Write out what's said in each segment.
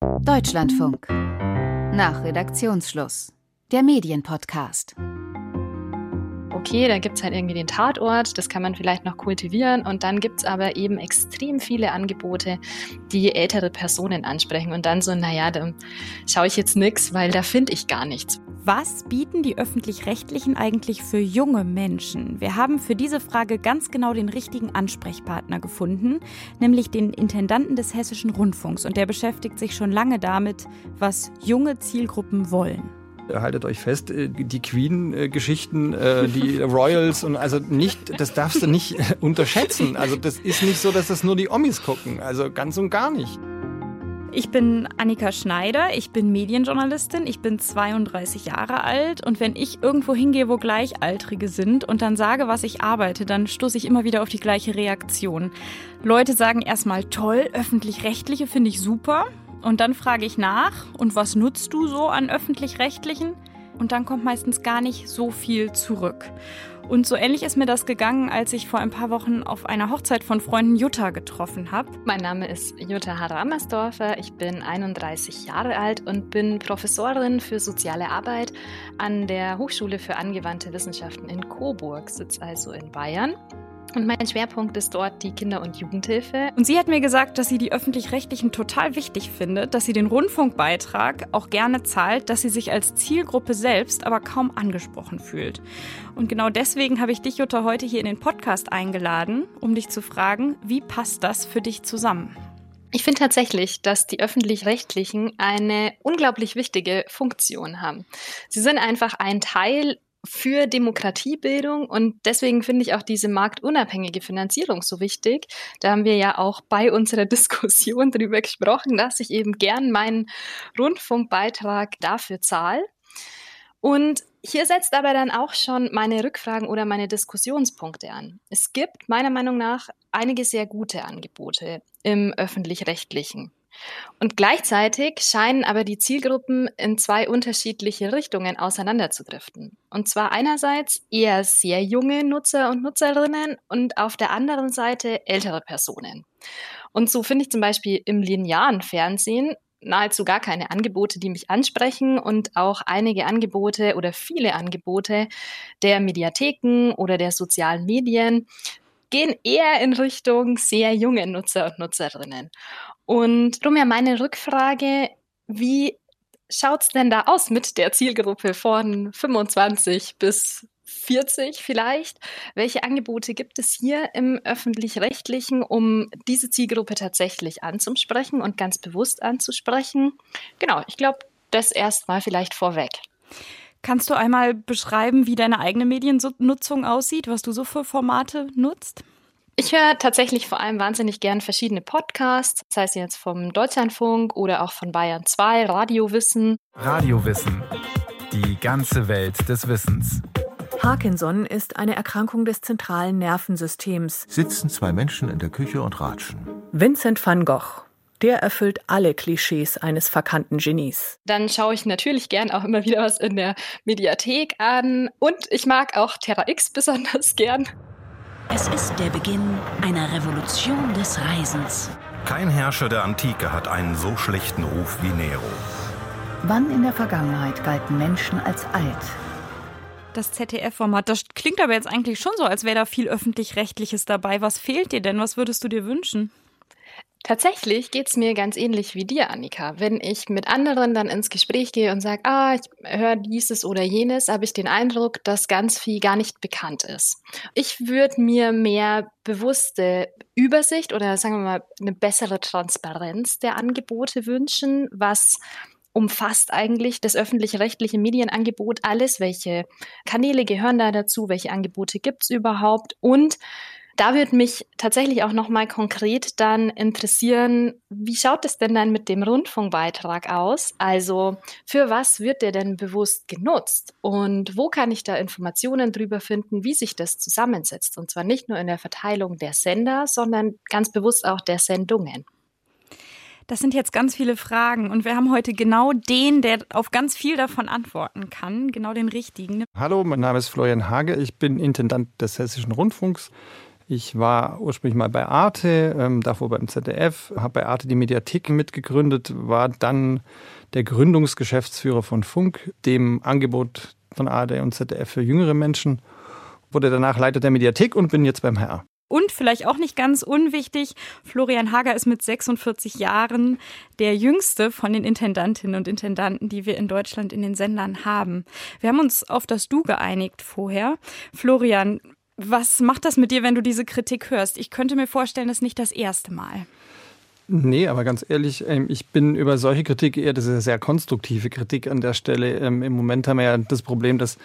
Deutschlandfunk. Nach Redaktionsschluss. Der Medienpodcast okay, da gibt es halt irgendwie den Tatort, das kann man vielleicht noch kultivieren und dann gibt es aber eben extrem viele Angebote, die ältere Personen ansprechen und dann so, naja, da schaue ich jetzt nichts, weil da finde ich gar nichts. Was bieten die öffentlich-rechtlichen eigentlich für junge Menschen? Wir haben für diese Frage ganz genau den richtigen Ansprechpartner gefunden, nämlich den Intendanten des Hessischen Rundfunks und der beschäftigt sich schon lange damit, was junge Zielgruppen wollen haltet euch fest, äh, die Queen-Geschichten, äh, die Royals und also nicht, das darfst du nicht unterschätzen. Also das ist nicht so, dass das nur die Omis gucken. Also ganz und gar nicht. Ich bin Annika Schneider, ich bin Medienjournalistin, ich bin 32 Jahre alt und wenn ich irgendwo hingehe, wo Gleichaltrige sind und dann sage, was ich arbeite, dann stoße ich immer wieder auf die gleiche Reaktion. Leute sagen erstmal toll, öffentlich-rechtliche finde ich super. Und dann frage ich nach, und was nutzt du so an öffentlich-rechtlichen? Und dann kommt meistens gar nicht so viel zurück. Und so ähnlich ist mir das gegangen, als ich vor ein paar Wochen auf einer Hochzeit von Freunden Jutta getroffen habe. Mein Name ist Jutta Haramersdorfer. Ich bin 31 Jahre alt und bin Professorin für soziale Arbeit an der Hochschule für angewandte Wissenschaften in Coburg, sitze also in Bayern. Und mein Schwerpunkt ist dort die Kinder- und Jugendhilfe. Und sie hat mir gesagt, dass sie die öffentlich-rechtlichen total wichtig findet, dass sie den Rundfunkbeitrag auch gerne zahlt, dass sie sich als Zielgruppe selbst aber kaum angesprochen fühlt. Und genau deswegen habe ich dich, Jutta, heute hier in den Podcast eingeladen, um dich zu fragen, wie passt das für dich zusammen? Ich finde tatsächlich, dass die öffentlich-rechtlichen eine unglaublich wichtige Funktion haben. Sie sind einfach ein Teil für Demokratiebildung und deswegen finde ich auch diese marktunabhängige Finanzierung so wichtig. Da haben wir ja auch bei unserer Diskussion darüber gesprochen, dass ich eben gern meinen Rundfunkbeitrag dafür zahle. Und hier setzt aber dann auch schon meine Rückfragen oder meine Diskussionspunkte an. Es gibt meiner Meinung nach einige sehr gute Angebote im öffentlich-rechtlichen. Und gleichzeitig scheinen aber die Zielgruppen in zwei unterschiedliche Richtungen auseinanderzudriften. Und zwar einerseits eher sehr junge Nutzer und Nutzerinnen und auf der anderen Seite ältere Personen. Und so finde ich zum Beispiel im linearen Fernsehen nahezu gar keine Angebote, die mich ansprechen und auch einige Angebote oder viele Angebote der Mediatheken oder der sozialen Medien gehen eher in Richtung sehr junge Nutzer und Nutzerinnen. Und darum ja meine Rückfrage, wie schaut es denn da aus mit der Zielgruppe von 25 bis 40 vielleicht? Welche Angebote gibt es hier im öffentlich-rechtlichen, um diese Zielgruppe tatsächlich anzusprechen und ganz bewusst anzusprechen? Genau, ich glaube, das erstmal vielleicht vorweg. Kannst du einmal beschreiben, wie deine eigene Mediennutzung aussieht, was du so für Formate nutzt? Ich höre tatsächlich vor allem wahnsinnig gern verschiedene Podcasts, sei es jetzt vom Deutschlandfunk oder auch von Bayern 2, Radiowissen. Radiowissen. Die ganze Welt des Wissens. Parkinson ist eine Erkrankung des zentralen Nervensystems. Sitzen zwei Menschen in der Küche und ratschen. Vincent van Gogh. Der erfüllt alle Klischees eines verkannten Genies. Dann schaue ich natürlich gern auch immer wieder was in der Mediathek an. Und ich mag auch Terra X besonders gern. Es ist der Beginn einer Revolution des Reisens. Kein Herrscher der Antike hat einen so schlechten Ruf wie Nero. Wann in der Vergangenheit galten Menschen als alt? Das ZDF-Format, das klingt aber jetzt eigentlich schon so, als wäre da viel öffentlich-rechtliches dabei. Was fehlt dir denn? Was würdest du dir wünschen? Tatsächlich geht es mir ganz ähnlich wie dir, Annika. Wenn ich mit anderen dann ins Gespräch gehe und sage, ah, ich höre dieses oder jenes, habe ich den Eindruck, dass ganz viel gar nicht bekannt ist. Ich würde mir mehr bewusste Übersicht oder sagen wir mal eine bessere Transparenz der Angebote wünschen, was umfasst eigentlich das öffentlich-rechtliche Medienangebot alles, welche Kanäle gehören da dazu, welche Angebote gibt es überhaupt und da würde mich tatsächlich auch noch mal konkret dann interessieren, wie schaut es denn dann mit dem Rundfunkbeitrag aus? Also für was wird der denn bewusst genutzt? Und wo kann ich da Informationen drüber finden, wie sich das zusammensetzt? Und zwar nicht nur in der Verteilung der Sender, sondern ganz bewusst auch der Sendungen. Das sind jetzt ganz viele Fragen und wir haben heute genau den, der auf ganz viel davon antworten kann, genau den richtigen. Hallo, mein Name ist Florian Hage, ich bin Intendant des Hessischen Rundfunks Ich war ursprünglich mal bei Arte, ähm, davor beim ZDF, habe bei Arte die Mediathek mitgegründet, war dann der Gründungsgeschäftsführer von Funk, dem Angebot von ARD und ZDF für jüngere Menschen, wurde danach Leiter der Mediathek und bin jetzt beim HR. Und vielleicht auch nicht ganz unwichtig, Florian Hager ist mit 46 Jahren der jüngste von den Intendantinnen und Intendanten, die wir in Deutschland in den Sendern haben. Wir haben uns auf das Du geeinigt vorher. Florian, was macht das mit dir, wenn du diese Kritik hörst? Ich könnte mir vorstellen, das ist nicht das erste Mal. Nee, aber ganz ehrlich, ähm, ich bin über solche Kritik eher, das ist eine sehr konstruktive Kritik an der Stelle. Ähm, Im Moment haben wir ja das Problem, dass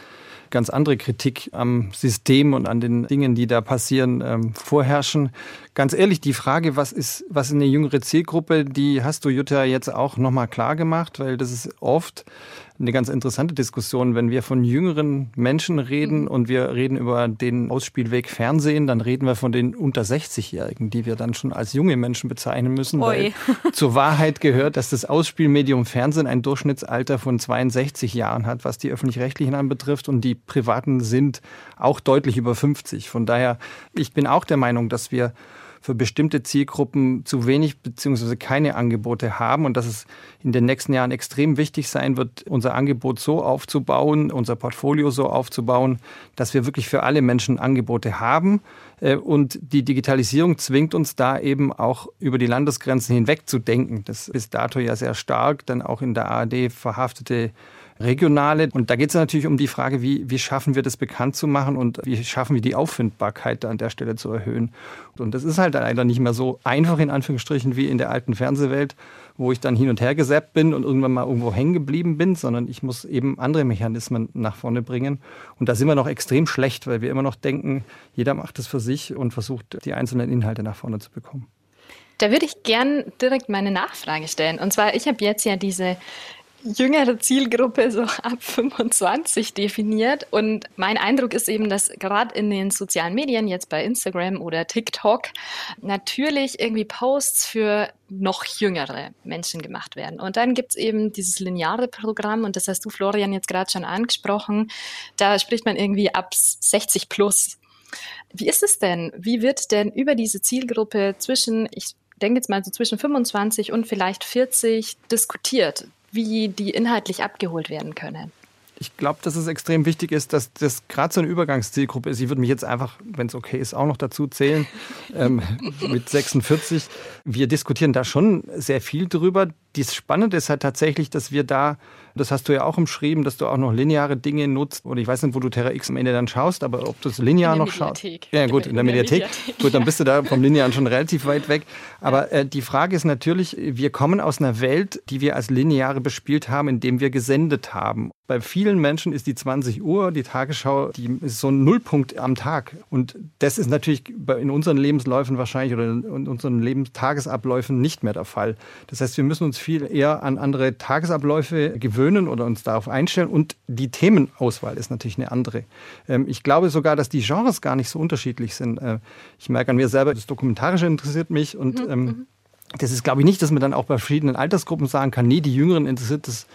ganz andere Kritik am System und an den Dingen, die da passieren, ähm, vorherrschen. Ganz ehrlich, die Frage, was ist, was ist eine jüngere Zielgruppe, die hast du Jutta jetzt auch nochmal klar gemacht, weil das ist oft eine ganz interessante Diskussion. Wenn wir von jüngeren Menschen reden mhm. und wir reden über den Ausspielweg Fernsehen, dann reden wir von den unter 60-Jährigen, die wir dann schon als junge Menschen bezeichnen müssen. Weil zur Wahrheit gehört, dass das Ausspielmedium Fernsehen ein Durchschnittsalter von 62 Jahren hat, was die öffentlich-rechtlichen anbetrifft und die privaten sind auch deutlich über 50. Von daher, ich bin auch der Meinung, dass wir für bestimmte Zielgruppen zu wenig bzw. keine Angebote haben und dass es in den nächsten Jahren extrem wichtig sein wird, unser Angebot so aufzubauen, unser Portfolio so aufzubauen, dass wir wirklich für alle Menschen Angebote haben. Äh, und die Digitalisierung zwingt uns da eben auch über die Landesgrenzen hinweg zu denken. Das ist dato ja sehr stark dann auch in der ARD verhaftete regionale. Und da geht es natürlich um die Frage, wie, wie schaffen wir das bekannt zu machen und wie schaffen wir die Auffindbarkeit an der Stelle zu erhöhen. Und das ist halt leider nicht mehr so einfach in Anführungsstrichen wie in der alten Fernsehwelt, wo ich dann hin und her gesäppt bin und irgendwann mal irgendwo hängen geblieben bin, sondern ich muss eben andere Mechanismen nach vorne bringen. Und da sind wir noch extrem schlecht, weil wir immer noch denken, jeder macht es für sich und versucht, die einzelnen Inhalte nach vorne zu bekommen. Da würde ich gern direkt meine Nachfrage stellen. Und zwar, ich habe jetzt ja diese jüngere Zielgruppe so ab 25 definiert. Und mein Eindruck ist eben, dass gerade in den sozialen Medien, jetzt bei Instagram oder TikTok, natürlich irgendwie Posts für noch jüngere Menschen gemacht werden. Und dann gibt es eben dieses lineare Programm, und das hast du, Florian, jetzt gerade schon angesprochen. Da spricht man irgendwie ab 60 plus. Wie ist es denn? Wie wird denn über diese Zielgruppe zwischen, ich denke jetzt mal so zwischen 25 und vielleicht 40 diskutiert? Wie die inhaltlich abgeholt werden können. Ich glaube, dass es extrem wichtig ist, dass das gerade so eine Übergangszielgruppe ist. Ich würde mich jetzt einfach, wenn es okay ist, auch noch dazu zählen, ähm, mit 46. Wir diskutieren da schon sehr viel drüber. Das Spannende ist halt tatsächlich, dass wir da, das hast du ja auch umschrieben, dass du auch noch lineare Dinge nutzt. Oder ich weiß nicht, wo du Terra X am Ende dann schaust, aber ob du es linear noch schaust. Ja, gut, in der, in der Mediathek. Mediathek. Gut, dann bist du da vom Linearen schon relativ weit weg. Aber äh, die Frage ist natürlich, wir kommen aus einer Welt, die wir als lineare bespielt haben, indem wir gesendet haben. Bei vielen Menschen ist die 20 Uhr, die Tagesschau, die ist so ein Nullpunkt am Tag. Und das ist natürlich in unseren Lebensläufen wahrscheinlich oder in unseren Lebenstagesabläufen nicht mehr der Fall. Das heißt, wir müssen uns viel eher an andere Tagesabläufe gewöhnen oder uns darauf einstellen. Und die Themenauswahl ist natürlich eine andere. Ähm, ich glaube sogar, dass die Genres gar nicht so unterschiedlich sind. Äh, ich merke an mir selber, das Dokumentarische interessiert mich und mhm. ähm, mhm. Das ist, glaube ich, nicht, dass man dann auch bei verschiedenen Altersgruppen sagen kann, nee, die Jüngeren interessiert das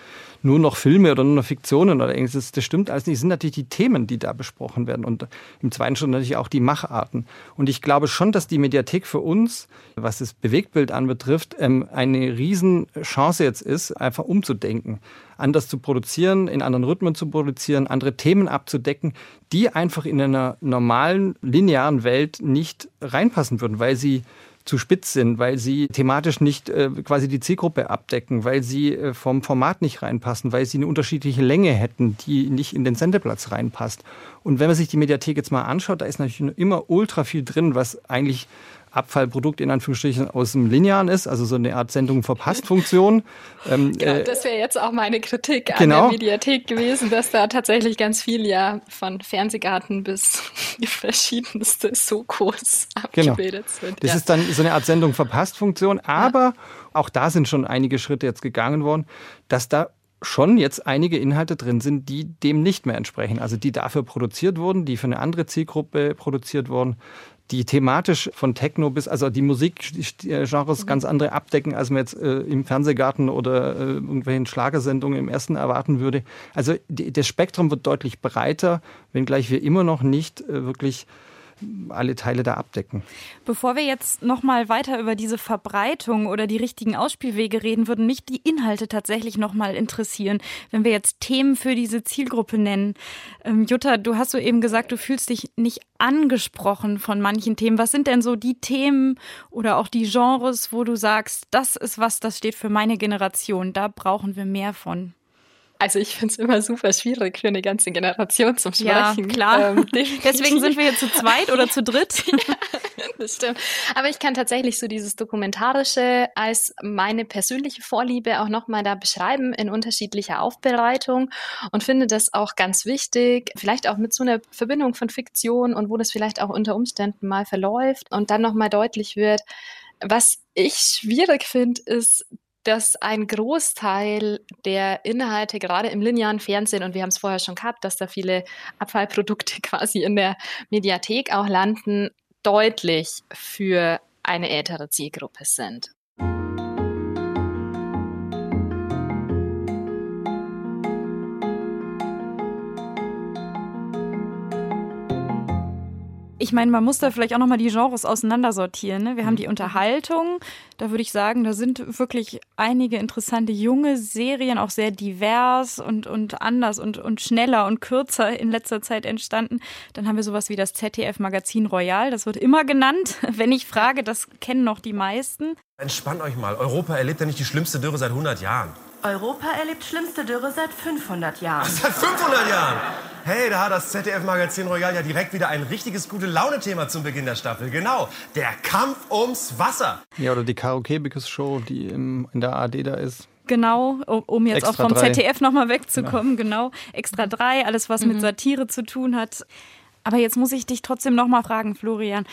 nur noch Filme oder nur noch Fiktionen oder ähnliches. Das stimmt alles nicht. Es sind natürlich die Themen, die da besprochen werden und im zweiten Schritt natürlich auch die Macharten. Und ich glaube schon, dass die Mediathek für uns, was das Bewegtbild anbetrifft, ähm, eine Riesenchance jetzt ist, einfach umzudenken anders zu produzieren, in anderen Rhythmen zu produzieren, andere Themen abzudecken, die einfach in einer normalen, linearen Welt nicht reinpassen würden, weil sie zu spitz sind, weil sie thematisch nicht äh, quasi die Zielgruppe abdecken, weil sie äh, vom Format nicht reinpassen, weil sie eine unterschiedliche Länge hätten, die nicht in den Sendeplatz reinpasst. Und wenn man sich die Mediathek jetzt mal anschaut, da ist natürlich immer ultra viel drin, was eigentlich Abfallprodukt in Anführungsstrichen aus dem Linearen ist, also so eine Art Sendung verpasst Funktion. Ähm, genau, das wäre jetzt auch meine Kritik genau. an der Mediathek gewesen, dass da tatsächlich ganz viel ja von Fernsehgarten bis verschiedenste Sokos genau. abgebildet genau. sind. Das ja. ist dann so eine Art Sendung verpasst Funktion, aber ja. auch da sind schon einige Schritte jetzt gegangen worden, dass da schon jetzt einige Inhalte drin sind, die dem nicht mehr entsprechen. Also die dafür produziert wurden, die für eine andere Zielgruppe produziert wurden die thematisch von Techno bis, also die Musikgenres ganz andere abdecken, als man jetzt äh, im Fernsehgarten oder äh, irgendwelchen Schlagersendungen im ersten erwarten würde. Also die, das Spektrum wird deutlich breiter, wenngleich wir immer noch nicht äh, wirklich alle Teile da abdecken. Bevor wir jetzt nochmal weiter über diese Verbreitung oder die richtigen Ausspielwege reden, würden mich die Inhalte tatsächlich nochmal interessieren, wenn wir jetzt Themen für diese Zielgruppe nennen. Ähm, Jutta, du hast so eben gesagt, du fühlst dich nicht angesprochen von manchen Themen. Was sind denn so die Themen oder auch die Genres, wo du sagst, das ist was, das steht für meine Generation, da brauchen wir mehr von? Also ich finde es immer super schwierig für eine ganze Generation zum Sprechen. Ja, klar. Ähm, Deswegen sind wir jetzt zu zweit oder zu dritt. ja, das stimmt. Aber ich kann tatsächlich so dieses Dokumentarische als meine persönliche Vorliebe auch nochmal da beschreiben in unterschiedlicher Aufbereitung und finde das auch ganz wichtig, vielleicht auch mit so einer Verbindung von Fiktion und wo das vielleicht auch unter Umständen mal verläuft und dann nochmal deutlich wird, was ich schwierig finde, ist dass ein Großteil der Inhalte, gerade im linearen Fernsehen, und wir haben es vorher schon gehabt, dass da viele Abfallprodukte quasi in der Mediathek auch landen, deutlich für eine ältere Zielgruppe sind. Ich meine, man muss da vielleicht auch nochmal die Genres auseinandersortieren. Ne? Wir haben die mhm. Unterhaltung, da würde ich sagen, da sind wirklich einige interessante junge Serien, auch sehr divers und, und anders und, und schneller und kürzer in letzter Zeit entstanden. Dann haben wir sowas wie das ZDF-Magazin Royal, das wird immer genannt. Wenn ich frage, das kennen noch die meisten. Entspannt euch mal, Europa erlebt ja nicht die schlimmste Dürre seit 100 Jahren. Europa erlebt schlimmste Dürre seit 500 Jahren. Ach, seit 500 Jahren? Hey, da hat das ZDF-Magazin Royal ja direkt wieder ein richtiges gute Laune-Thema zum Beginn der Staffel. Genau, der Kampf ums Wasser. Ja, oder die Karaoke-Show, die im, in der AD da ist. Genau, um jetzt Extra auch vom drei. ZDF nochmal wegzukommen, genau. genau. Extra drei, alles was mhm. mit Satire zu tun hat. Aber jetzt muss ich dich trotzdem nochmal fragen, Florian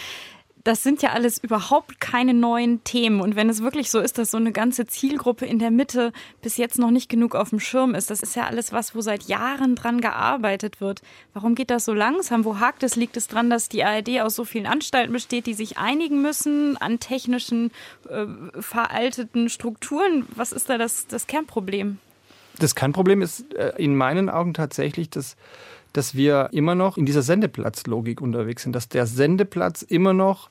das sind ja alles überhaupt keine neuen Themen. Und wenn es wirklich so ist, dass so eine ganze Zielgruppe in der Mitte bis jetzt noch nicht genug auf dem Schirm ist, das ist ja alles was, wo seit Jahren dran gearbeitet wird. Warum geht das so langsam? Wo hakt es? Liegt es dran, dass die ARD aus so vielen Anstalten besteht, die sich einigen müssen an technischen, äh, veralteten Strukturen? Was ist da das, das Kernproblem? Das Kernproblem ist äh, in meinen Augen tatsächlich, dass dass wir immer noch in dieser Sendeplatzlogik unterwegs sind, dass der Sendeplatz immer noch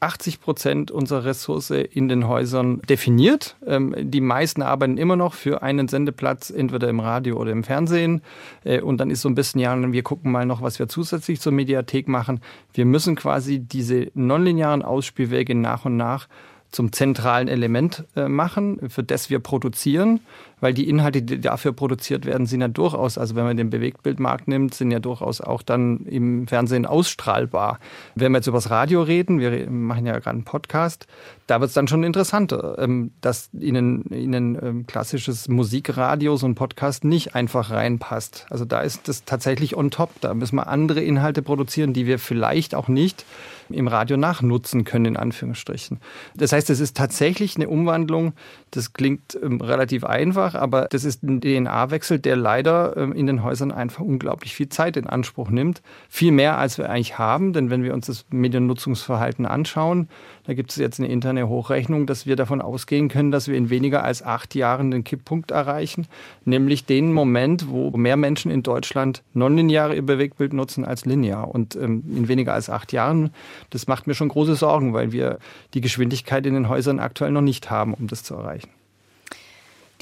80 Prozent unserer Ressource in den Häusern definiert. Ähm, die meisten arbeiten immer noch für einen Sendeplatz, entweder im Radio oder im Fernsehen. Äh, und dann ist so ein bisschen, ja, wir gucken mal noch, was wir zusätzlich zur Mediathek machen. Wir müssen quasi diese nonlinearen Ausspielwege nach und nach zum zentralen Element äh, machen, für das wir produzieren weil die Inhalte, die dafür produziert werden, sind ja durchaus, also wenn man den Bewegtbildmarkt nimmt, sind ja durchaus auch dann im Fernsehen ausstrahlbar. Wenn wir jetzt über das Radio reden, wir machen ja gerade einen Podcast, da wird es dann schon interessanter, ähm, dass Ihnen, Ihnen ähm, klassisches Musikradio, so ein Podcast nicht einfach reinpasst. Also da ist das tatsächlich on top. Da müssen wir andere Inhalte produzieren, die wir vielleicht auch nicht im Radio nachnutzen können, in Anführungsstrichen. Das heißt, es ist tatsächlich eine Umwandlung. Das klingt ähm, relativ einfach aber das ist ein DNA-Wechsel, der leider ähm, in den Häusern einfach unglaublich viel Zeit in Anspruch nimmt. Viel mehr, als wir eigentlich haben, denn wenn wir uns das Mediennutzungsverhalten anschauen, da gibt es jetzt eine interne Hochrechnung, dass wir davon ausgehen können, dass wir in weniger als acht Jahren den Kipppunkt erreichen, nämlich den Moment, wo mehr Menschen in Deutschland nonlineare ihr Bewegtbild nutzen als linear. Und ähm, in weniger als acht Jahren, das macht mir schon große Sorgen, weil wir die Geschwindigkeit in den Häusern aktuell noch nicht haben, um das zu erreichen.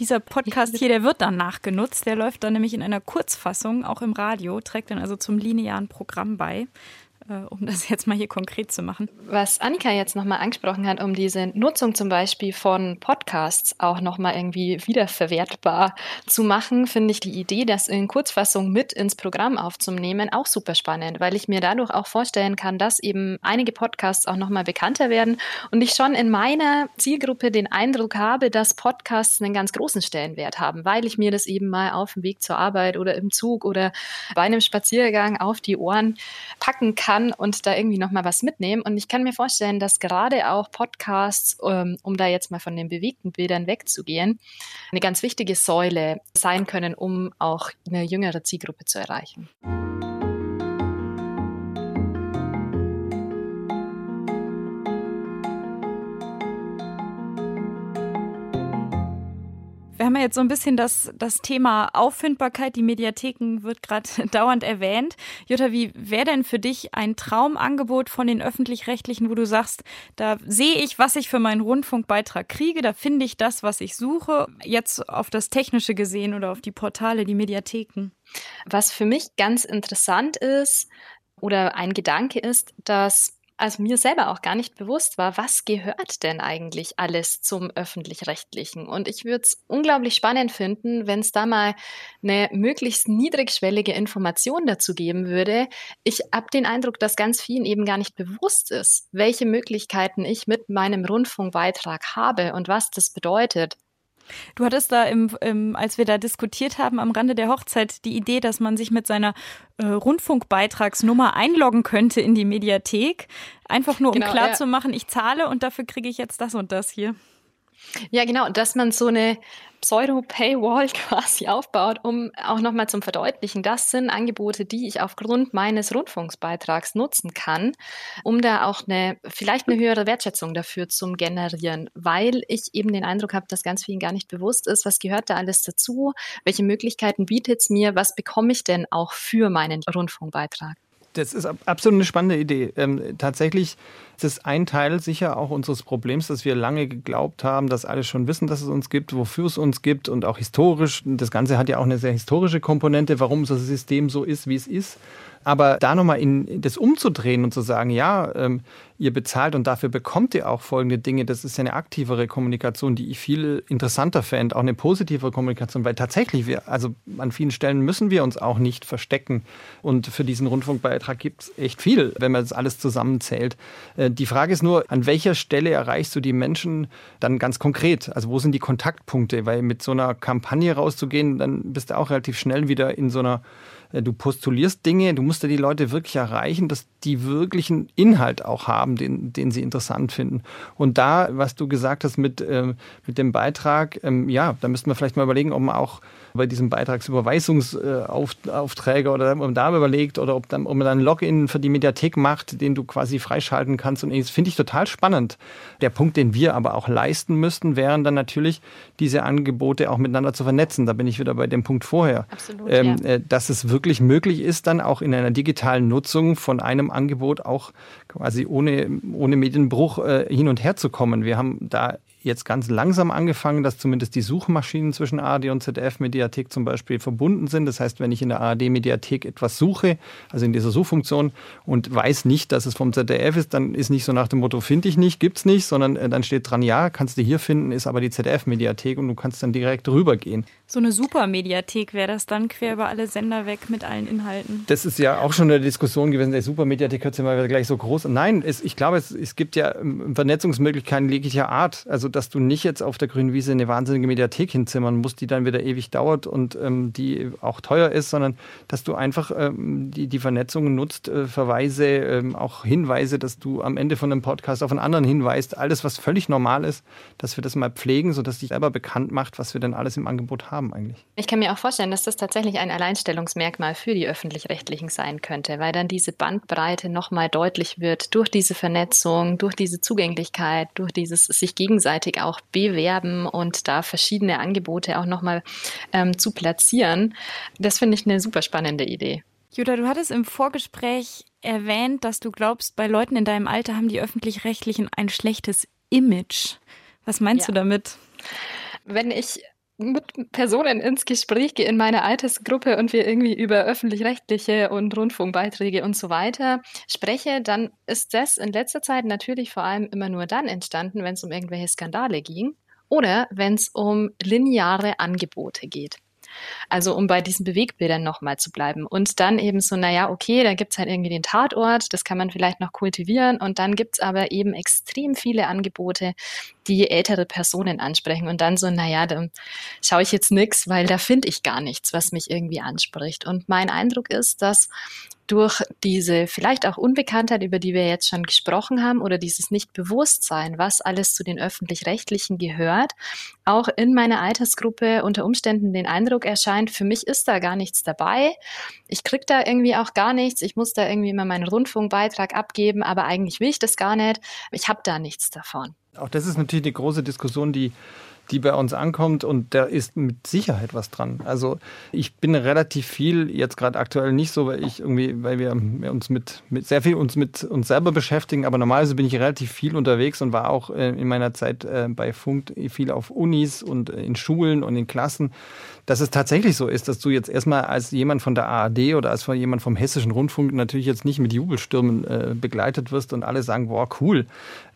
Dieser Podcast hier, der wird dann nachgenutzt. Der läuft dann nämlich in einer Kurzfassung, auch im Radio, trägt dann also zum linearen Programm bei. Äh, um das jetzt mal hier konkret zu machen. Was Annika jetzt nochmal angesprochen hat, um diese Nutzung zum Beispiel von Podcasts auch nochmal irgendwie wiederverwertbar zu machen, finde ich die Idee, das in Kurzfassung mit ins Programm aufzunehmen, auch super spannend, weil ich mir dadurch auch vorstellen kann, dass eben einige Podcasts auch nochmal bekannter werden und ich schon in meiner Zielgruppe den Eindruck habe, dass Podcasts einen ganz großen Stellenwert haben, weil ich mir das eben mal auf dem Weg zur Arbeit oder im Zug oder bei einem Spaziergang auf die Ohren packen kann kann und da irgendwie nochmal was mitnehmen. Und ich kann mir vorstellen, dass gerade auch Podcasts, ähm, um da jetzt mal von den bewegten Bildern wegzugehen, eine ganz wichtige Säule sein können, um auch eine jüngere Zielgruppe zu erreichen. Wir haben ja jetzt so ein bisschen das, das Thema Auffindbarkeit. Die Mediatheken wird gerade dauernd erwähnt. Jutta, wie wäre denn für dich ein Traumangebot von den öffentlich-rechtlichen, wo du sagst, da sehe ich, was ich für meinen Rundfunkbeitrag kriege, da finde ich das, was ich suche, jetzt auf das Technische gesehen oder auf die Portale, die Mediatheken? Was für mich ganz interessant ist oder ein Gedanke ist, dass also mir selber auch gar nicht bewusst war, was gehört denn eigentlich alles zum öffentlich-rechtlichen. Und ich würde es unglaublich spannend finden, wenn es da mal eine möglichst niedrigschwellige Information dazu geben würde. Ich habe den Eindruck, dass ganz vielen eben gar nicht bewusst ist, welche Möglichkeiten ich mit meinem Rundfunkbeitrag habe und was das bedeutet. Du hattest da, im, im, als wir da diskutiert haben, am Rande der Hochzeit die Idee, dass man sich mit seiner äh, Rundfunkbeitragsnummer einloggen könnte in die Mediathek. Einfach nur, um genau, klar ja. ich zahle und dafür kriege ich jetzt das und das hier. Ja, genau, dass man so eine Pseudo-Paywall quasi aufbaut, um auch nochmal zum Verdeutlichen, das sind Angebote, die ich aufgrund meines Rundfunksbeitrags nutzen kann, um da auch eine, vielleicht eine höhere Wertschätzung dafür zu generieren, weil ich eben den Eindruck habe, dass ganz vielen gar nicht bewusst ist, was gehört da alles dazu, welche Möglichkeiten bietet es mir, was bekomme ich denn auch für meinen Rundfunkbeitrag. Das ist absolut eine spannende Idee. Ähm, tatsächlich ist es ein Teil sicher auch unseres Problems, dass wir lange geglaubt haben, dass alle schon wissen, dass es uns gibt, wofür es uns gibt und auch historisch. Das Ganze hat ja auch eine sehr historische Komponente, warum das System so ist, wie es ist. Aber da nochmal in das umzudrehen und zu sagen, ja, ähm, ihr bezahlt und dafür bekommt ihr auch folgende Dinge, das ist ja eine aktivere Kommunikation, die ich viel interessanter fände, auch eine positive Kommunikation, weil tatsächlich wir, also an vielen Stellen müssen wir uns auch nicht verstecken. Und für diesen Rundfunkbeitrag gibt es echt viel, wenn man das alles zusammenzählt. Äh, die Frage ist nur, an welcher Stelle erreichst du die Menschen dann ganz konkret? Also wo sind die Kontaktpunkte? Weil mit so einer Kampagne rauszugehen, dann bist du auch relativ schnell wieder in so einer du postulierst Dinge, du musst ja die Leute wirklich erreichen, dass die wirklichen Inhalt auch haben, den, den sie interessant finden. Und da, was du gesagt hast mit, äh, mit dem Beitrag, ähm, ja, da müssten wir vielleicht mal überlegen, ob man auch bei diesem Beitragsüberweisungsaufträger oder ob man da überlegt oder ob, dann, ob man dann ein Login für die Mediathek macht, den du quasi freischalten kannst. Und das finde ich total spannend. Der Punkt, den wir aber auch leisten müssten, wären dann natürlich diese Angebote auch miteinander zu vernetzen. Da bin ich wieder bei dem Punkt vorher. Absolut, ähm, ja. Äh, dass es wirklich möglich ist, dann auch in einer digitalen Nutzung von einem Angebot auch quasi ohne, ohne Medienbruch äh, hin und her zu kommen. Wir haben da jetzt ganz langsam angefangen, dass zumindest die Suchmaschinen zwischen ARD und ZDF-Mediathek zum Beispiel verbunden sind. Das heißt, wenn ich in der ARD-Mediathek etwas suche, also in dieser Suchfunktion, und weiß nicht, dass es vom ZDF ist, dann ist nicht so nach dem Motto, finde ich nicht, gibt's nicht, sondern äh, dann steht dran, ja, kannst du hier finden, ist aber die ZDF-Mediathek und du kannst dann direkt rübergehen. So eine Super-Mediathek wäre das dann quer über alle Sender weg mit allen Inhalten. Das ist ja auch schon eine Diskussion gewesen, der Super-Mediathek hört sich mal gleich so groß. Nein, es, ich glaube, es, es gibt ja ähm, Vernetzungsmöglichkeiten jeglicher Art. Also dass du nicht jetzt auf der grünen Wiese eine wahnsinnige Mediathek hinzimmern musst, die dann wieder ewig dauert und ähm, die auch teuer ist, sondern dass du einfach ähm, die, die Vernetzung nutzt, äh, Verweise, ähm, auch Hinweise, dass du am Ende von einem Podcast auf einen anderen hinweist, alles, was völlig normal ist, dass wir das mal pflegen, sodass sich selber bekannt macht, was wir dann alles im Angebot haben eigentlich. Ich kann mir auch vorstellen, dass das tatsächlich ein Alleinstellungsmerkmal für die öffentlich-rechtlichen sein könnte, weil dann diese Bandbreite nochmal deutlich wird durch diese Vernetzung, durch diese Zugänglichkeit, durch dieses sich gegenseitig auch bewerben und da verschiedene Angebote auch nochmal ähm, zu platzieren. Das finde ich eine super spannende Idee. Jutta, du hattest im Vorgespräch erwähnt, dass du glaubst, bei Leuten in deinem Alter haben die öffentlich-rechtlichen ein schlechtes Image. Was meinst ja. du damit? Wenn ich mit Personen ins Gespräch gehe in meiner Altersgruppe und wir irgendwie über öffentlich-rechtliche und Rundfunkbeiträge und so weiter spreche, dann ist das in letzter Zeit natürlich vor allem immer nur dann entstanden, wenn es um irgendwelche Skandale ging oder wenn es um lineare Angebote geht. Also um bei diesen Bewegbildern nochmal zu bleiben. Und dann eben so, naja, okay, da gibt's halt irgendwie den Tatort, das kann man vielleicht noch kultivieren. Und dann gibt's aber eben extrem viele Angebote, die ältere Personen ansprechen. Und dann so, naja, da schaue ich jetzt nix, weil da finde ich gar nichts, was mich irgendwie anspricht. Und mein Eindruck ist, dass durch diese vielleicht auch Unbekanntheit, über die wir jetzt schon gesprochen haben, oder dieses Nichtbewusstsein, was alles zu den öffentlich-rechtlichen gehört, auch in meiner Altersgruppe unter Umständen den Eindruck erscheint, für mich ist da gar nichts dabei. Ich krieg da irgendwie auch gar nichts. Ich muss da irgendwie immer meinen Rundfunkbeitrag abgeben, aber eigentlich will ich das gar nicht. Ich habe da nichts davon. Auch das ist natürlich eine große Diskussion, die die bei uns ankommt und da ist mit Sicherheit was dran. Also ich bin relativ viel, jetzt gerade aktuell nicht so, weil ich irgendwie, weil wir uns mit, mit sehr viel uns mit uns selber beschäftigen, aber normalerweise bin ich relativ viel unterwegs und war auch äh, in meiner Zeit äh, bei Funk viel auf Unis und in Schulen und in Klassen, dass es tatsächlich so ist, dass du jetzt erstmal als jemand von der ARD oder als jemand vom Hessischen Rundfunk natürlich jetzt nicht mit Jubelstürmen äh, begleitet wirst und alle sagen, boah, cool.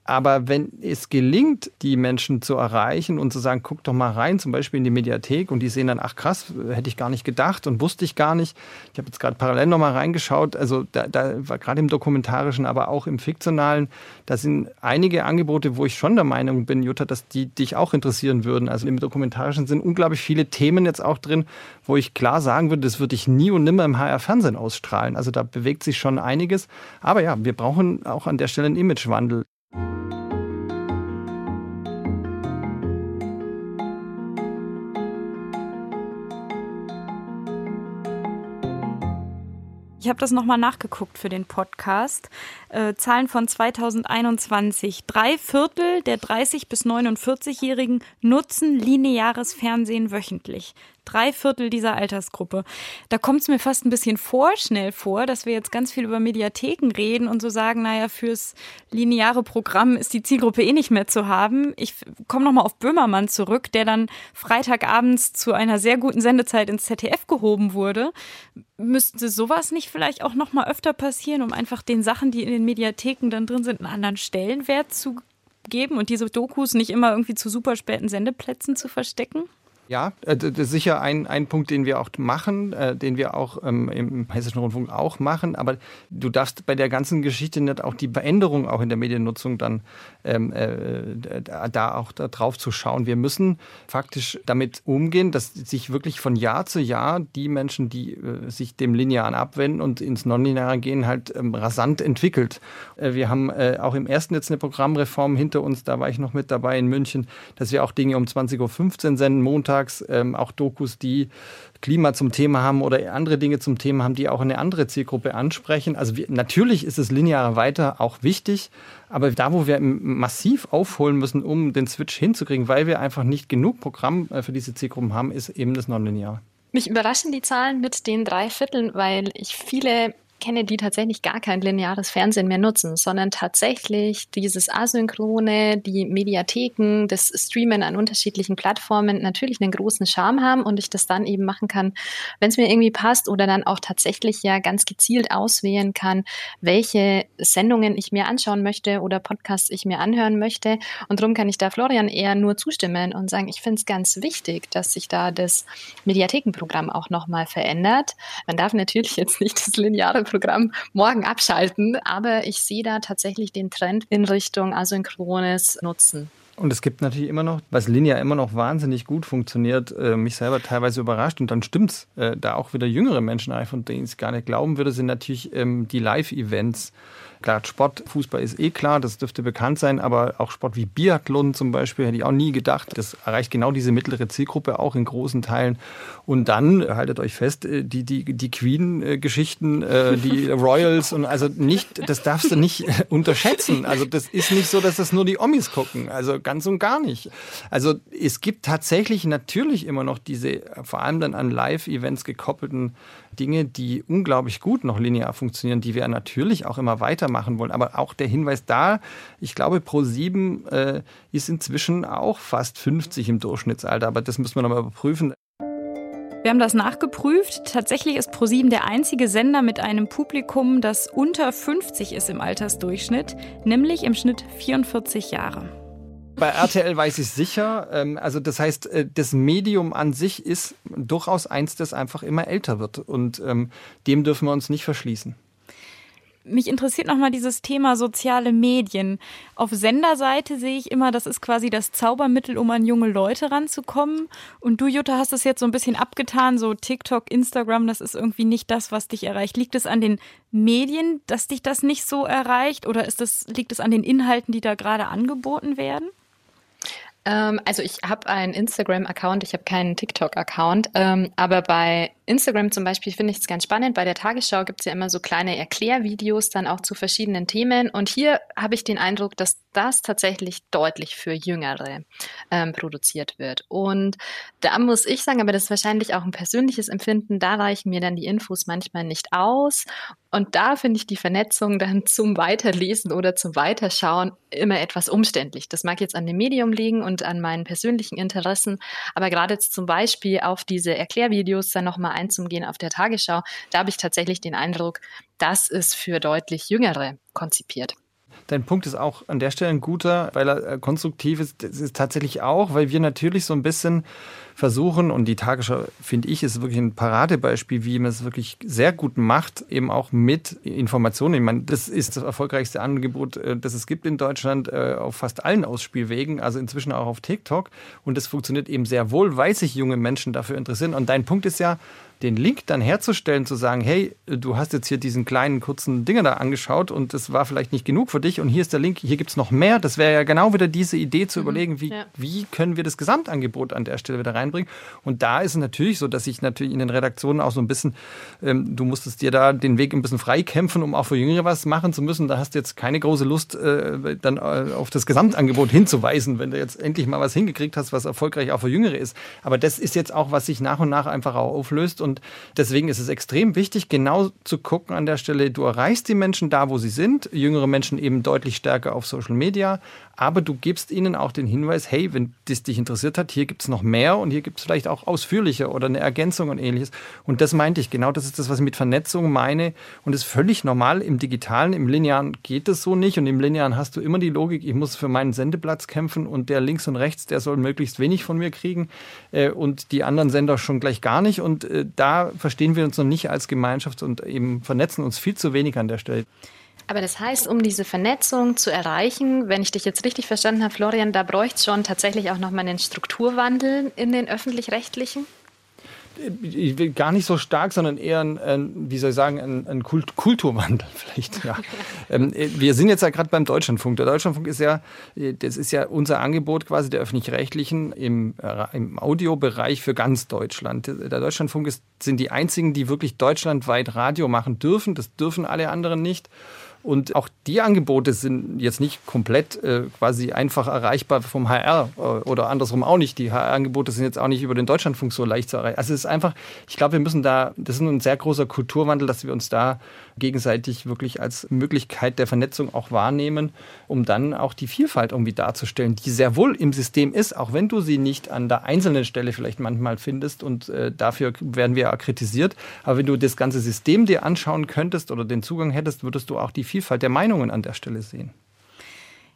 Aber wenn es gelingt, die Menschen zu erreichen und zu sagen, guck doch mal rein, zum Beispiel in die Mediathek, und die sehen dann, ach krass, hätte ich gar nicht gedacht und wusste ich gar nicht. Ich habe jetzt gerade parallel nochmal reingeschaut, also da, da war gerade im dokumentarischen, aber auch im fiktionalen, da sind einige Angebote, wo ich schon der Meinung bin, Jutta, dass die dich auch interessieren würden. Also im dokumentarischen sind unglaublich viele Themen jetzt auch drin, wo ich klar sagen würde, das würde ich nie und nimmer im HR-Fernsehen ausstrahlen. Also da bewegt sich schon einiges. Aber ja, wir brauchen auch an der Stelle einen Imagewandel. Ich habe das nochmal nachgeguckt für den Podcast. Äh, Zahlen von 2021. Drei Viertel der 30- bis 49-Jährigen nutzen lineares Fernsehen wöchentlich drei Viertel dieser Altersgruppe. Da kommt es mir fast ein bisschen vorschnell vor, dass wir jetzt ganz viel über Mediatheken reden und so sagen, naja, fürs lineare Programm ist die Zielgruppe eh nicht mehr zu haben. Ich komme nochmal auf Böhmermann zurück, der dann Freitagabends zu einer sehr guten Sendezeit ins ZDF gehoben wurde. Müsste sowas nicht vielleicht auch nochmal öfter passieren, um einfach den Sachen, die in den Mediatheken dann drin sind, einen anderen Stellenwert zu geben und diese Dokus nicht immer irgendwie zu super späten Sendeplätzen zu verstecken? Ja, äh, das ist sicher ein, ein Punkt, den wir auch machen, äh, den wir auch ähm, im Hessischen Rundfunk auch machen. Aber du darfst bei der ganzen Geschichte nicht auch die Veränderung auch in der Mediennutzung dann ähm, äh, da auch da drauf zu schauen. Wir müssen faktisch damit umgehen, dass sich wirklich von Jahr zu Jahr die Menschen, die äh, sich dem Linearen abwenden und ins Nonlineare gehen, halt ähm, rasant entwickelt. Wir haben auch im ersten jetzt eine Programmreform hinter uns, da war ich noch mit dabei in München, dass wir auch Dinge um 20.15 Uhr senden, Montag montags ähm, auch Dokus, die Klima zum Thema haben oder andere Dinge zum Thema haben, die auch eine andere Zielgruppe ansprechen. Also wir, natürlich ist das lineare weiter auch wichtig, aber da, wo wir massiv aufholen müssen, um den Switch hinzukriegen, weil wir einfach nicht genug Programm äh, für diese Zielgruppen haben, ist eben das Nonlinear. Mich überraschen die Zahlen mit den drei Vierteln, weil ich viele kenne, die tatsächlich gar kein lineares Fernsehen mehr nutzen, sondern tatsächlich dieses Asynchrone, die Mediatheken, das Streamen an unterschiedlichen Plattformen natürlich einen großen Charme haben und ich das dann eben machen kann, wenn es mir irgendwie passt oder dann auch tatsächlich ja ganz gezielt auswählen kann, welche Sendungen ich mir anschauen möchte oder Podcasts ich mir anhören möchte. Und darum kann ich da Florian eher nur zustimmen und sagen, ich finde es ganz wichtig, dass sich da das Mediathekenprogramm auch nochmal verändert. Man darf natürlich jetzt nicht das lineare Programm morgen abschalten. Aber ich sehe da tatsächlich den Trend in Richtung asynchrones Nutzen. Und es gibt natürlich immer noch, was Linear immer noch wahnsinnig gut funktioniert, äh, mich selber teilweise überrascht. Und dann stimmt's, äh, da auch wieder jüngere Menschen, von denen ich es gar nicht glauben würde, sind natürlich ähm, die Live-Events. Klar, Sport, Fußball ist eh klar, das dürfte bekannt sein, aber auch Sport wie Biathlon zum Beispiel hätte ich auch nie gedacht. Das erreicht genau diese mittlere Zielgruppe auch in großen Teilen. Und dann, haltet euch fest, äh, die, die, die Queen-Geschichten, äh, die Royals und also nicht, das darfst du nicht unterschätzen. Also das ist nicht so, dass das nur die Omis gucken. Also ganz und gar nicht. Also es gibt tatsächlich natürlich immer noch diese, vor allem dann an Live-Events gekoppelten Dinge, die unglaublich gut noch linear funktionieren, die wir natürlich auch immer weitermachen wollen. Aber auch der Hinweis da, ich glaube, Pro7 äh, ist inzwischen auch fast 50 im Durchschnittsalter, aber das müssen wir nochmal überprüfen. Wir haben das nachgeprüft. Tatsächlich ist ProSieben der einzige Sender mit einem Publikum, das unter 50 ist im Altersdurchschnitt, nämlich im Schnitt 44 Jahre. Bei RTL weiß ich sicher. Ähm, also das heißt, äh, das Medium an sich ist durchaus eins, das einfach immer älter wird. Und ähm, dem dürfen wir uns nicht verschließen. Mich interessiert nochmal dieses Thema soziale Medien. Auf Senderseite sehe ich immer, das ist quasi das Zaubermittel, um an junge Leute ranzukommen. Und du, Jutta, hast es jetzt so ein bisschen abgetan, so TikTok, Instagram, das ist irgendwie nicht das, was dich erreicht. Liegt es an den Medien, dass dich das nicht so erreicht? Oder ist das, liegt es an den Inhalten, die da gerade angeboten werden? Ähm, also ich habe einen Instagram-Account, ich habe keinen TikTok-Account, ähm, aber bei Instagram zum Beispiel finde ich es ganz spannend. Bei der Tagesschau gibt es ja immer so kleine Erklärvideos dann auch zu verschiedenen Themen. Und hier habe ich den Eindruck, dass das tatsächlich deutlich für Jüngere ähm, produziert wird. Und da muss ich sagen, aber das ist wahrscheinlich auch ein persönliches Empfinden, da reichen mir dann die Infos manchmal nicht aus. Und da finde ich die Vernetzung dann zum Weiterlesen oder zum Weiterschauen immer etwas umständlich. Das mag jetzt an dem Medium liegen und an meinen persönlichen Interessen, aber gerade jetzt zum Beispiel auf diese Erklärvideos dann nochmal einzugehen auf der Tagesschau, da habe ich tatsächlich den Eindruck, das ist für deutlich Jüngere konzipiert. Dein Punkt ist auch an der Stelle ein guter, weil er äh, konstruktiv ist. Das ist tatsächlich auch, weil wir natürlich so ein bisschen versuchen, und die Tagesschau, finde ich, ist wirklich ein Paradebeispiel, wie man es wirklich sehr gut macht, eben auch mit Informationen. Ich meine, das ist das erfolgreichste Angebot, äh, das es gibt in Deutschland äh, auf fast allen Ausspielwegen, also inzwischen auch auf TikTok. Und das funktioniert eben sehr wohl, weil sich junge Menschen dafür interessieren. Und dein Punkt ist ja, den Link dann herzustellen, zu sagen, hey, du hast jetzt hier diesen kleinen kurzen Dinger da angeschaut und das war vielleicht nicht genug für dich und hier ist der Link, hier gibt es noch mehr. Das wäre ja genau wieder diese Idee zu mhm, überlegen, wie, ja. wie können wir das Gesamtangebot an der Stelle wieder reinbringen. Und da ist es natürlich so, dass ich natürlich in den Redaktionen auch so ein bisschen, ähm, du musstest dir da den Weg ein bisschen freikämpfen, um auch für Jüngere was machen zu müssen. Da hast du jetzt keine große Lust, äh, dann äh, auf das Gesamtangebot hinzuweisen, wenn du jetzt endlich mal was hingekriegt hast, was erfolgreich auch für Jüngere ist. Aber das ist jetzt auch, was sich nach und nach einfach auch auflöst. Und deswegen ist es extrem wichtig, genau zu gucken an der Stelle, du erreichst die Menschen da, wo sie sind, jüngere Menschen eben deutlich stärker auf Social Media, aber du gibst ihnen auch den Hinweis, hey, wenn das dich interessiert hat, hier gibt es noch mehr und hier gibt es vielleicht auch ausführlicher oder eine Ergänzung und ähnliches. Und das meinte ich, genau das ist das, was ich mit Vernetzung meine und das ist völlig normal im Digitalen, im Linearen geht es so nicht und im Linearen hast du immer die Logik, ich muss für meinen Sendeplatz kämpfen und der links und rechts, der soll möglichst wenig von mir kriegen äh, und die anderen Sender schon gleich gar nicht und äh, da verstehen wir uns noch nicht als Gemeinschaft und eben vernetzen uns viel zu wenig an der Stelle. Aber das heißt, um diese Vernetzung zu erreichen, wenn ich dich jetzt richtig verstanden habe, Florian, da bräuchte es schon tatsächlich auch nochmal einen Strukturwandel in den öffentlich-rechtlichen? gar nicht so stark, sondern eher ein, ein wie soll ich sagen, ein, ein Kult Kulturwandel vielleicht. Ja. ähm, wir sind jetzt ja gerade beim Deutschlandfunk. Der Deutschlandfunk ist ja, das ist ja unser Angebot quasi der öffentlich-rechtlichen im, äh, im Audiobereich für ganz Deutschland. Der Deutschlandfunk ist, sind die einzigen, die wirklich deutschlandweit Radio machen dürfen. Das dürfen alle anderen nicht. Und auch die Angebote sind jetzt nicht komplett äh, quasi einfach erreichbar vom HR äh, oder andersrum auch nicht. Die HR-Angebote sind jetzt auch nicht über den Deutschlandfunk so leicht zu erreichen. Also es ist einfach, ich glaube, wir müssen da, das ist ein sehr großer Kulturwandel, dass wir uns da gegenseitig wirklich als Möglichkeit der Vernetzung auch wahrnehmen, um dann auch die Vielfalt irgendwie darzustellen, die sehr wohl im System ist, auch wenn du sie nicht an der einzelnen Stelle vielleicht manchmal findest und äh, dafür werden wir ja kritisiert. Aber wenn du das ganze System dir anschauen könntest oder den Zugang hättest, würdest du auch die Vielfalt der Meinungen an der Stelle sehen.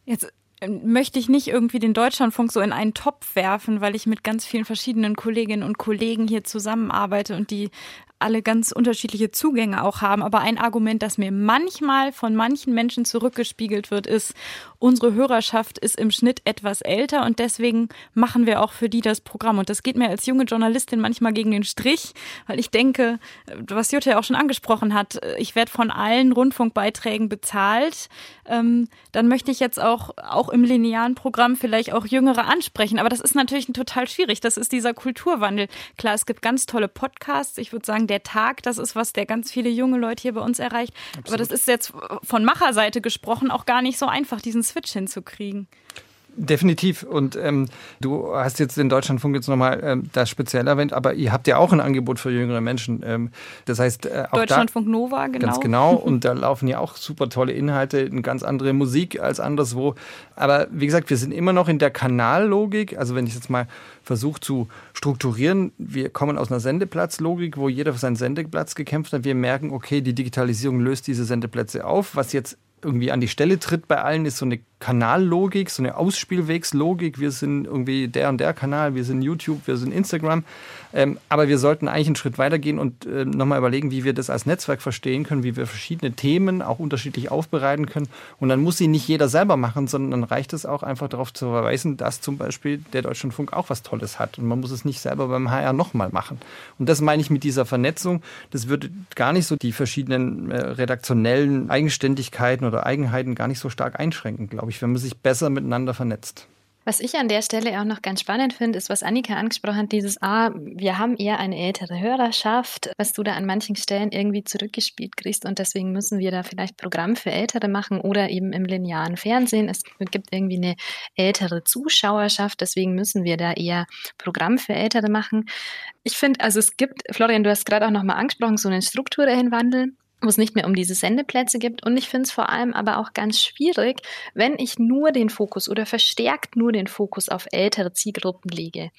Jetzt möchte ich nicht irgendwie den Deutschlandfunk so in einen Topf werfen, weil ich mit ganz vielen verschiedenen Kolleginnen und Kollegen hier zusammenarbeite und die alle ganz unterschiedliche Zugänge auch haben. Aber ein Argument, das mir manchmal von manchen Menschen zurückgespiegelt wird, ist, unsere Hörerschaft ist im Schnitt etwas älter und deswegen machen wir auch für die das Programm. Und das geht mir als junge Journalistin manchmal gegen den Strich, weil ich denke, was Jutta ja auch schon angesprochen hat, ich werde von allen Rundfunkbeiträgen bezahlt. Ähm, dann möchte ich jetzt auch, auch im linearen Programm vielleicht auch Jüngere ansprechen. Aber das ist natürlich total schwierig. Das ist dieser Kulturwandel. Klar, es gibt ganz tolle Podcasts. Ich würde sagen, der Tag, das ist was, der ganz viele junge Leute hier bei uns erreicht. Absolut. Aber das ist jetzt von Macherseite gesprochen auch gar nicht so einfach, diesen Switch hinzukriegen. Definitiv. Und ähm, du hast jetzt den Deutschlandfunk jetzt nochmal ähm, das speziell erwähnt, aber ihr habt ja auch ein Angebot für jüngere Menschen. Ähm, das heißt, äh, auch Deutschlandfunk da, Nova, genau. Ganz genau. Und da laufen ja auch super tolle Inhalte, eine ganz andere Musik als anderswo. Aber wie gesagt, wir sind immer noch in der Kanallogik. Also wenn ich jetzt mal versuche zu strukturieren, wir kommen aus einer Sendeplatzlogik, wo jeder für seinen Sendeplatz gekämpft hat. Wir merken, okay, die Digitalisierung löst diese Sendeplätze auf. Was jetzt irgendwie an die Stelle tritt bei allen, ist so eine Kanallogik, so eine Ausspielwegslogik. Wir sind irgendwie der und der Kanal, wir sind YouTube, wir sind Instagram. Ähm, aber wir sollten eigentlich einen Schritt weitergehen und äh, nochmal überlegen, wie wir das als Netzwerk verstehen können, wie wir verschiedene Themen auch unterschiedlich aufbereiten können. Und dann muss sie nicht jeder selber machen, sondern dann reicht es auch einfach darauf zu verweisen, dass zum Beispiel der Deutschlandfunk auch was Tolles hat. Und man muss es nicht selber beim HR nochmal machen. Und das meine ich mit dieser Vernetzung. Das würde gar nicht so die verschiedenen äh, redaktionellen Eigenständigkeiten oder Eigenheiten gar nicht so stark einschränken, glaube ich, wenn man sich besser miteinander vernetzt. Was ich an der Stelle auch noch ganz spannend finde, ist, was Annika angesprochen hat, dieses, ah, wir haben eher eine ältere Hörerschaft, was du da an manchen Stellen irgendwie zurückgespielt kriegst und deswegen müssen wir da vielleicht Programm für Ältere machen oder eben im linearen Fernsehen. Es gibt irgendwie eine ältere Zuschauerschaft, deswegen müssen wir da eher Programm für Ältere machen. Ich finde, also es gibt, Florian, du hast gerade auch nochmal angesprochen, so einen strukturellen Wandel wo es nicht mehr um diese Sendeplätze gibt. Und ich finde es vor allem aber auch ganz schwierig, wenn ich nur den Fokus oder verstärkt nur den Fokus auf ältere Zielgruppen lege.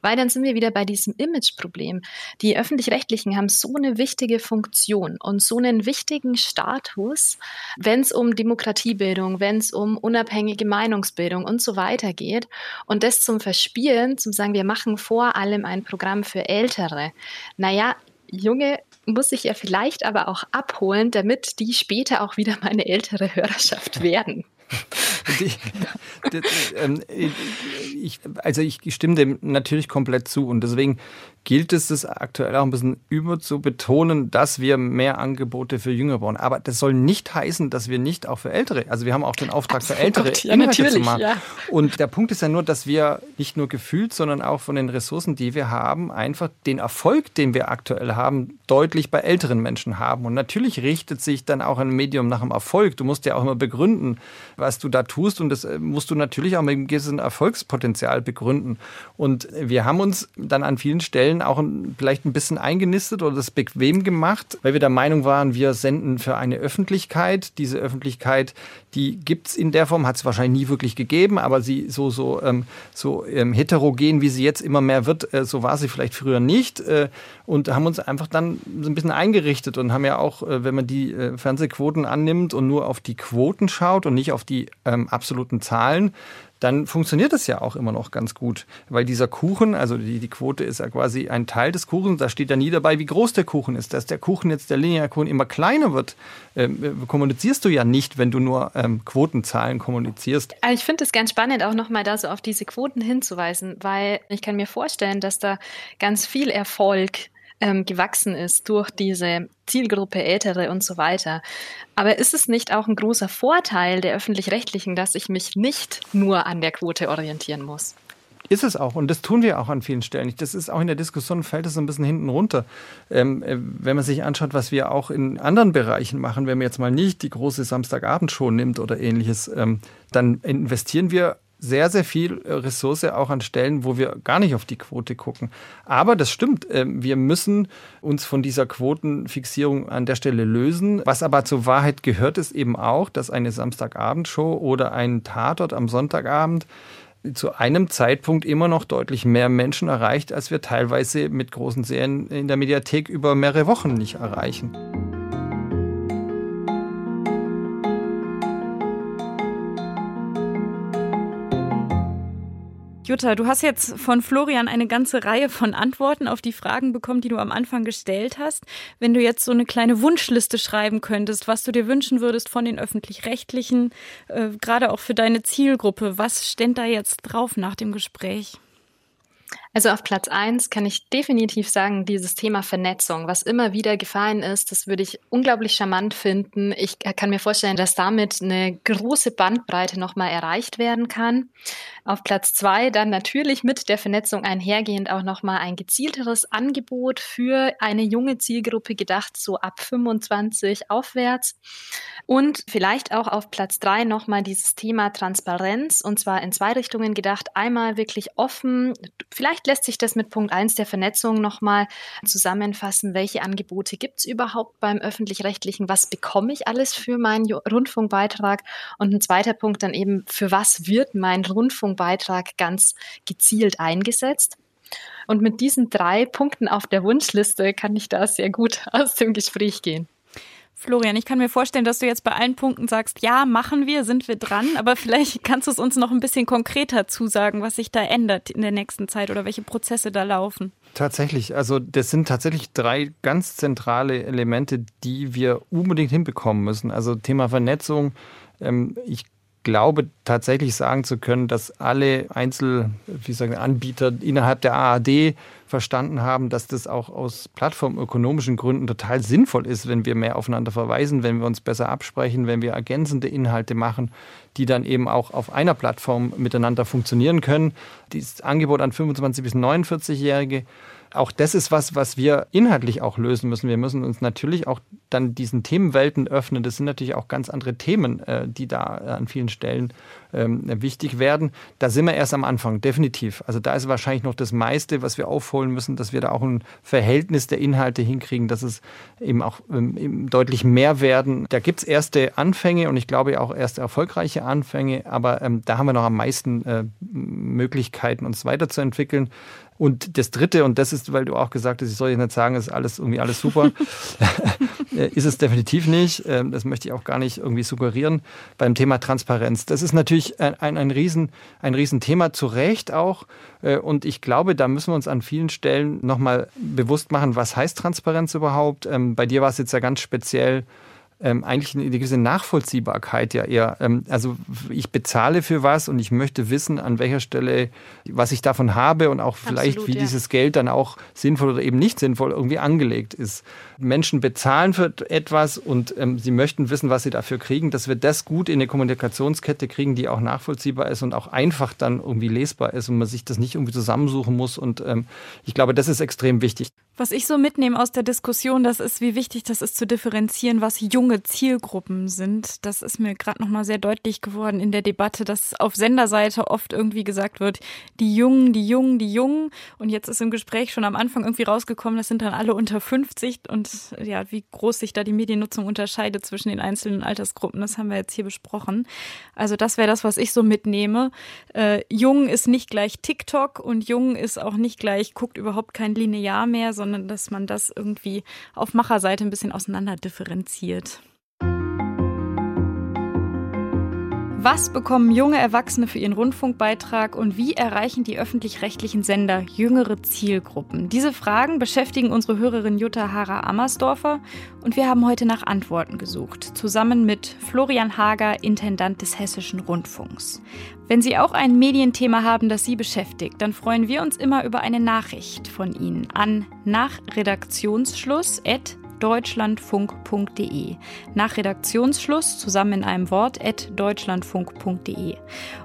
Weil dann sind wir wieder bei diesem Imageproblem. Die öffentlich-rechtlichen haben so eine wichtige Funktion und so einen wichtigen Status, wenn es um Demokratiebildung, wenn es um unabhängige Meinungsbildung und so weiter geht. Und das zum Verspielen, zum sagen, wir machen vor allem ein Programm für Ältere. Naja, junge muss ich ja vielleicht aber auch abholen, damit die später auch wieder meine ältere Hörerschaft werden. Ähm, ich, also ich stimme dem natürlich komplett zu und deswegen gilt es, das aktuell auch ein bisschen über zu betonen, dass wir mehr Angebote für Jünger bauen. Aber das soll nicht heißen, dass wir nicht auch für Ältere, also wir haben auch den Auftrag Absolut, für Ältere ja, Inhalte zu machen. Ja. Und der Punkt ist ja nur, dass wir nicht nur gefühlt, sondern auch von den Ressourcen, die wir haben, einfach den Erfolg, den wir aktuell haben, deutlich bei älteren Menschen haben. Und natürlich richtet sich dann auch ein Medium nach dem Erfolg. Du musst ja auch immer begründen, was du da tust. Und das äh, musst du natürlich auch mit einem gewissen Erfolgspotenzial begründen. Und wir haben uns dann an vielen Stellen Stellen auch vielleicht ein bisschen eingenistet oder das bequem gemacht, weil wir der Meinung waren, wir senden für eine Öffentlichkeit. Diese Öffentlichkeit, die gibt es in der Form, hat es wahrscheinlich nie wirklich gegeben, aber sie so, so, ähm, so ähm, heterogen, wie sie jetzt immer mehr wird, äh, so war sie vielleicht früher nicht. Äh, und haben uns einfach dann so ein bisschen eingerichtet und haben ja auch, äh, wenn man die äh, Fernsehquoten annimmt und nur auf die Quoten schaut und nicht auf die ähm, absoluten Zahlen, dann funktioniert es ja auch immer noch ganz gut. Weil dieser Kuchen, also die, die Quote ist ja quasi ein Teil des Kuchens, da steht ja nie dabei, wie groß der Kuchen ist. Dass der Kuchen jetzt, der Linearkuchen immer kleiner wird, ähm, kommunizierst du ja nicht, wenn du nur ähm, Quotenzahlen kommunizierst. Also ich finde es ganz spannend, auch nochmal da so auf diese Quoten hinzuweisen, weil ich kann mir vorstellen, dass da ganz viel Erfolg ähm, gewachsen ist durch diese Zielgruppe Ältere und so weiter. Aber ist es nicht auch ein großer Vorteil der öffentlich-rechtlichen, dass ich mich nicht nur an der Quote orientieren muss? Ist es auch und das tun wir auch an vielen Stellen. Das ist auch in der Diskussion, fällt es so ein bisschen hinten runter. Ähm, äh, wenn man sich anschaut, was wir auch in anderen Bereichen machen, wenn man jetzt mal nicht die große Samstagabendshow nimmt oder ähnliches, ähm, dann investieren wir sehr, sehr viel äh, Ressource auch an Stellen, wo wir gar nicht auf die Quote gucken. Aber das stimmt, ähm, wir müssen uns von dieser Quotenfixierung an der Stelle lösen. Was aber zur Wahrheit gehört, ist eben auch, dass eine Samstagabendshow oder ein Tatort am Sonntagabend zu einem Zeitpunkt immer noch deutlich mehr Menschen erreicht, als wir teilweise mit großen Serien in der Mediathek über mehrere Wochen nicht erreichen. Jutta, du hast jetzt von Florian eine ganze Reihe von Antworten auf die Fragen bekommen, die du am Anfang gestellt hast. Wenn du jetzt so eine kleine Wunschliste schreiben könntest, was du dir wünschen würdest von den öffentlich-rechtlichen, äh, gerade auch für deine Zielgruppe, was ständ da jetzt drauf nach dem Gespräch? Also auf Platz eins kann ich definitiv sagen, dieses Thema Vernetzung, was immer wieder gefallen ist, das würde ich unglaublich charmant finden. Ich kann mir vorstellen, dass damit eine große Bandbreite nochmal erreicht werden kann. Auf Platz zwei dann natürlich mit der Vernetzung einhergehend auch nochmal ein gezielteres Angebot für eine junge Zielgruppe gedacht, so ab 25 aufwärts. Und vielleicht auch auf Platz drei nochmal dieses Thema Transparenz und zwar in zwei Richtungen gedacht. Einmal wirklich offen, vielleicht lässt sich das mit Punkt eins der Vernetzung nochmal zusammenfassen. Welche Angebote gibt es überhaupt beim öffentlich-rechtlichen? Was bekomme ich alles für meinen Rundfunkbeitrag? Und ein zweiter Punkt dann eben, für was wird mein Rundfunk Beitrag ganz gezielt eingesetzt. Und mit diesen drei Punkten auf der Wunschliste kann ich da sehr gut aus dem Gespräch gehen. Florian, ich kann mir vorstellen, dass du jetzt bei allen Punkten sagst, ja, machen wir, sind wir dran, aber vielleicht kannst du es uns noch ein bisschen konkreter zusagen, was sich da ändert in der nächsten Zeit oder welche Prozesse da laufen. Tatsächlich, also das sind tatsächlich drei ganz zentrale Elemente, die wir unbedingt hinbekommen müssen. Also Thema Vernetzung. Ähm, ich glaube tatsächlich sagen zu können, dass alle Einzel, wie sagen, Anbieter innerhalb der ARD verstanden haben, dass das auch aus plattformökonomischen Gründen total sinnvoll ist, wenn wir mehr aufeinander verweisen, wenn wir uns besser absprechen, wenn wir ergänzende Inhalte machen, die dann eben auch auf einer Plattform miteinander funktionieren können. Dieses Angebot an 25 bis 49-Jährige auch das ist was, was wir inhaltlich auch lösen müssen. Wir müssen uns natürlich auch dann diesen Themenwelten öffnen. Das sind natürlich auch ganz andere Themen, äh, die da an vielen Stellen ähm, wichtig werden. Da sind wir erst am Anfang, definitiv. Also da ist wahrscheinlich noch das meiste, was wir aufholen müssen, dass wir da auch ein Verhältnis der Inhalte hinkriegen, dass es eben auch ähm, deutlich mehr werden. Da gibt es erste Anfänge und ich glaube auch erste erfolgreiche Anfänge, aber ähm, da haben wir noch am meisten äh, Möglichkeiten, uns weiterzuentwickeln. Und das Dritte, und das ist, weil du auch gesagt hast, ich soll jetzt nicht sagen, ist alles irgendwie alles super, ist es definitiv nicht. Ähm, das möchte ich auch gar nicht irgendwie suggerieren. Beim Thema Transparenz, das ist natürlich ein, ein, ein, Riesen, ein Riesenthema, zu Recht auch. Äh, und ich glaube, da müssen wir uns an vielen Stellen nochmal bewusst machen, was heißt Transparenz überhaupt. Ähm, bei dir war es jetzt ja ganz speziell, ähm, eigentlich eine gewisse Nachvollziehbarkeit ja eher. Ähm, also ich bezahle für was und ich möchte wissen, an welcher Stelle, was ich davon habe und auch vielleicht, Absolut, wie ja. dieses Geld dann auch sinnvoll oder eben nicht sinnvoll irgendwie angelegt ist. Menschen bezahlen für etwas und ähm, sie möchten wissen, was sie dafür kriegen, dass wir das gut in eine Kommunikationskette kriegen, die auch nachvollziehbar ist und auch einfach dann irgendwie lesbar ist und man sich das nicht irgendwie zusammensuchen muss. Und ähm, ich glaube, das ist extrem wichtig. Was ich so mitnehme aus der Diskussion, das ist, wie wichtig das ist zu differenzieren, was junge Zielgruppen sind. Das ist mir gerade nochmal sehr deutlich geworden in der Debatte, dass auf Senderseite oft irgendwie gesagt wird, die Jungen, die Jungen, die Jungen. Und jetzt ist im Gespräch schon am Anfang irgendwie rausgekommen, das sind dann alle unter 50 und ja, wie groß sich da die Mediennutzung unterscheidet zwischen den einzelnen Altersgruppen, das haben wir jetzt hier besprochen. Also das wäre das, was ich so mitnehme. Äh, jung ist nicht gleich TikTok und jung ist auch nicht gleich, guckt überhaupt kein Linear mehr, sondern dass man das irgendwie auf Macherseite ein bisschen auseinander differenziert. Was bekommen junge Erwachsene für ihren Rundfunkbeitrag und wie erreichen die öffentlich-rechtlichen Sender jüngere Zielgruppen? Diese Fragen beschäftigen unsere Hörerin Jutta Hara-Ammersdorfer und wir haben heute nach Antworten gesucht, zusammen mit Florian Hager, Intendant des Hessischen Rundfunks. Wenn Sie auch ein Medienthema haben, das Sie beschäftigt, dann freuen wir uns immer über eine Nachricht von Ihnen an nach Redaktionsschluss@ deutschlandfunk.de. Nach Redaktionsschluss zusammen in einem Wort at deutschlandfunk.de.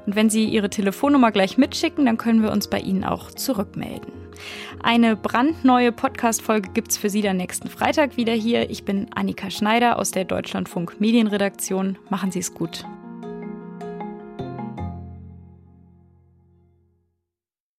Und wenn Sie Ihre Telefonnummer gleich mitschicken, dann können wir uns bei Ihnen auch zurückmelden. Eine brandneue Podcast-Folge gibt es für Sie dann nächsten Freitag wieder hier. Ich bin Annika Schneider aus der Deutschlandfunk Medienredaktion. Machen Sie es gut.